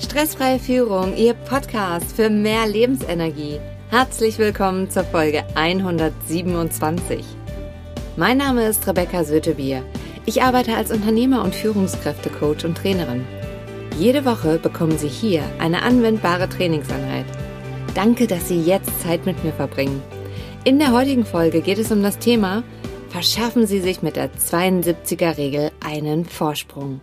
Stressfreie Führung, Ihr Podcast für mehr Lebensenergie. Herzlich willkommen zur Folge 127. Mein Name ist Rebecca Sötebier. Ich arbeite als Unternehmer und Führungskräftecoach und Trainerin. Jede Woche bekommen Sie hier eine anwendbare Trainingseinheit. Danke, dass Sie jetzt Zeit mit mir verbringen. In der heutigen Folge geht es um das Thema Verschaffen Sie sich mit der 72er Regel einen Vorsprung.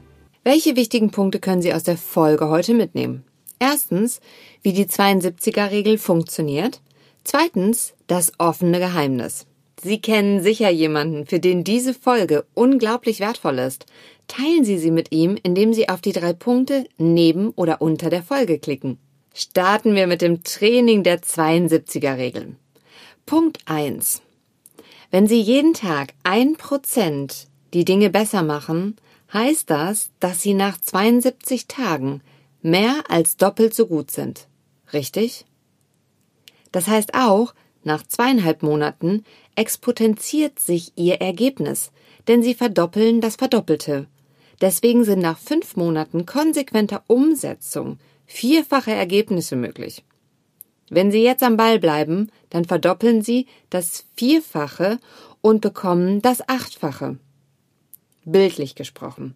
Welche wichtigen Punkte können Sie aus der Folge heute mitnehmen? Erstens, wie die 72er-Regel funktioniert. Zweitens, das offene Geheimnis. Sie kennen sicher jemanden, für den diese Folge unglaublich wertvoll ist. Teilen Sie sie mit ihm, indem Sie auf die drei Punkte neben oder unter der Folge klicken. Starten wir mit dem Training der 72er-Regeln. Punkt 1. Wenn Sie jeden Tag ein Prozent die Dinge besser machen, heißt das, dass sie nach 72 Tagen mehr als doppelt so gut sind. Richtig? Das heißt auch, nach zweieinhalb Monaten expotenziert sich ihr Ergebnis, denn sie verdoppeln das Verdoppelte. Deswegen sind nach fünf Monaten konsequenter Umsetzung vierfache Ergebnisse möglich. Wenn Sie jetzt am Ball bleiben, dann verdoppeln Sie das Vierfache und bekommen das Achtfache bildlich gesprochen.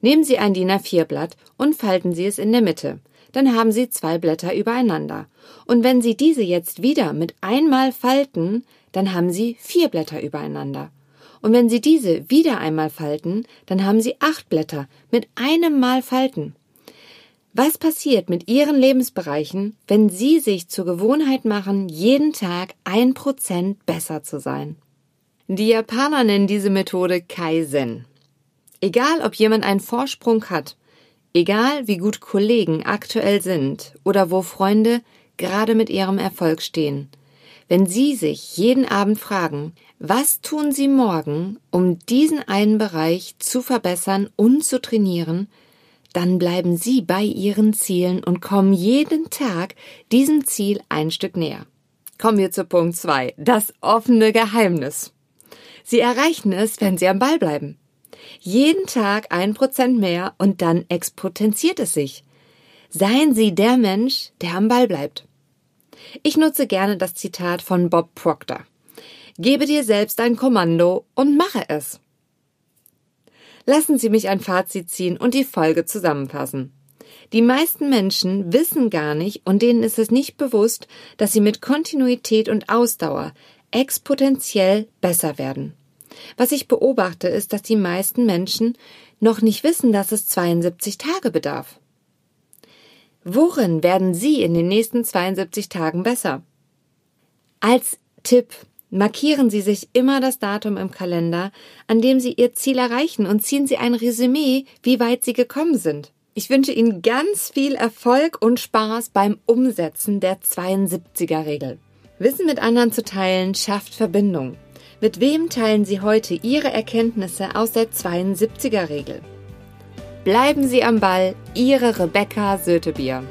Nehmen Sie ein DIN A4-Blatt und falten Sie es in der Mitte. Dann haben Sie zwei Blätter übereinander. Und wenn Sie diese jetzt wieder mit einmal falten, dann haben Sie vier Blätter übereinander. Und wenn Sie diese wieder einmal falten, dann haben Sie acht Blätter mit einem Mal falten. Was passiert mit Ihren Lebensbereichen, wenn Sie sich zur Gewohnheit machen, jeden Tag ein Prozent besser zu sein? Die Japaner nennen diese Methode Kaizen. Egal, ob jemand einen Vorsprung hat, egal wie gut Kollegen aktuell sind oder wo Freunde gerade mit ihrem Erfolg stehen, wenn Sie sich jeden Abend fragen, was tun Sie morgen, um diesen einen Bereich zu verbessern und zu trainieren, dann bleiben Sie bei Ihren Zielen und kommen jeden Tag diesem Ziel ein Stück näher. Kommen wir zu Punkt zwei: Das offene Geheimnis. Sie erreichen es, wenn Sie am Ball bleiben. Jeden Tag ein Prozent mehr und dann expotenziert es sich. Seien Sie der Mensch, der am Ball bleibt. Ich nutze gerne das Zitat von Bob Proctor. Gebe dir selbst ein Kommando und mache es. Lassen Sie mich ein Fazit ziehen und die Folge zusammenfassen. Die meisten Menschen wissen gar nicht und denen ist es nicht bewusst, dass sie mit Kontinuität und Ausdauer exponentiell besser werden. Was ich beobachte, ist, dass die meisten Menschen noch nicht wissen, dass es 72 Tage bedarf. Worin werden Sie in den nächsten 72 Tagen besser? Als Tipp markieren Sie sich immer das Datum im Kalender, an dem Sie Ihr Ziel erreichen und ziehen Sie ein Resümee, wie weit Sie gekommen sind. Ich wünsche Ihnen ganz viel Erfolg und Spaß beim Umsetzen der 72er Regel. Wissen mit anderen zu teilen schafft Verbindung. Mit wem teilen Sie heute Ihre Erkenntnisse aus der 72er Regel? Bleiben Sie am Ball, Ihre Rebecca Sötebier.